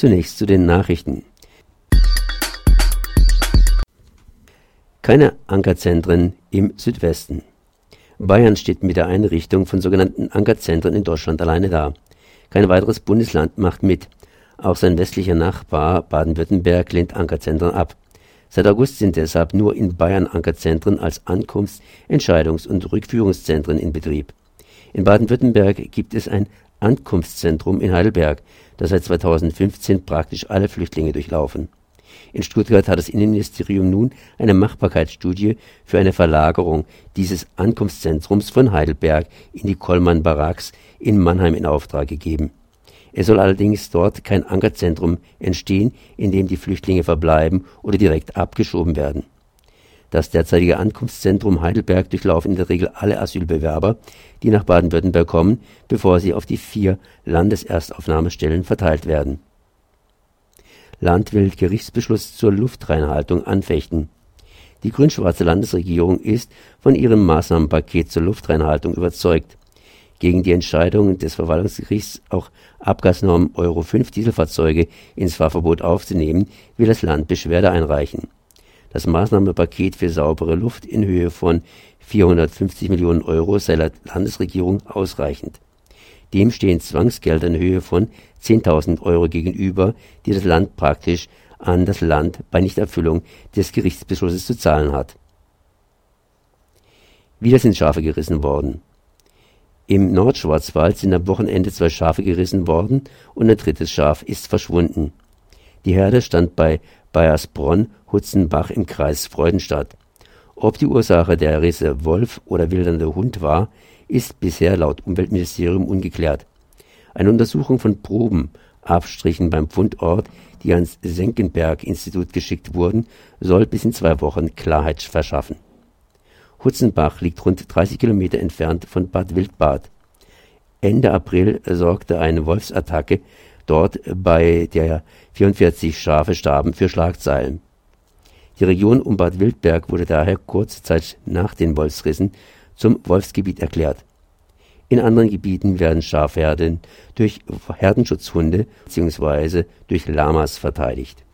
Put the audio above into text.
Zunächst zu den Nachrichten. Keine Ankerzentren im Südwesten. Bayern steht mit der Einrichtung von sogenannten Ankerzentren in Deutschland alleine da. Kein weiteres Bundesland macht mit. Auch sein westlicher Nachbar Baden-Württemberg lehnt Ankerzentren ab. Seit August sind deshalb nur in Bayern Ankerzentren als Ankunfts-, Entscheidungs- und Rückführungszentren in Betrieb. In Baden-Württemberg gibt es ein Ankunftszentrum in Heidelberg, das seit 2015 praktisch alle Flüchtlinge durchlaufen. In Stuttgart hat das Innenministerium nun eine Machbarkeitsstudie für eine Verlagerung dieses Ankunftszentrums von Heidelberg in die Kollmann Barracks in Mannheim in Auftrag gegeben es soll allerdings dort kein Ankerzentrum entstehen, in dem die Flüchtlinge verbleiben oder direkt abgeschoben werden. Das derzeitige Ankunftszentrum Heidelberg durchlaufen in der Regel alle Asylbewerber, die nach Baden-Württemberg kommen, bevor sie auf die vier Landeserstaufnahmestellen verteilt werden. Land will Gerichtsbeschluss zur Luftreinhaltung anfechten. Die grün-schwarze Landesregierung ist von ihrem Maßnahmenpaket zur Luftreinhaltung überzeugt gegen die Entscheidung des Verwaltungsgerichts, auch Abgasnorm Euro 5 Dieselfahrzeuge ins Fahrverbot aufzunehmen, will das Land Beschwerde einreichen. Das Maßnahmenpaket für saubere Luft in Höhe von 450 Millionen Euro sei laut Landesregierung ausreichend. Dem stehen Zwangsgelder in Höhe von 10.000 Euro gegenüber, die das Land praktisch an das Land bei Nichterfüllung des Gerichtsbeschlusses zu zahlen hat. Wieder sind Schafe gerissen worden. Im Nordschwarzwald sind am Wochenende zwei Schafe gerissen worden und ein drittes Schaf ist verschwunden. Die Herde stand bei Bayersbronn-Hutzenbach im Kreis Freudenstadt. Ob die Ursache der Risse Wolf oder wildernder Hund war, ist bisher laut Umweltministerium ungeklärt. Eine Untersuchung von Proben, Abstrichen beim Fundort, die ans Senckenberg-Institut geschickt wurden, soll bis in zwei Wochen Klarheit verschaffen Hutzenbach liegt rund 30 Kilometer entfernt von Bad Wildbad. Ende April sorgte eine Wolfsattacke dort, bei der 44 Schafe starben, für Schlagzeilen. Die Region um Bad Wildberg wurde daher kurze Zeit nach den Wolfsrissen zum Wolfsgebiet erklärt. In anderen Gebieten werden Schafherden durch Herdenschutzhunde bzw. durch Lamas verteidigt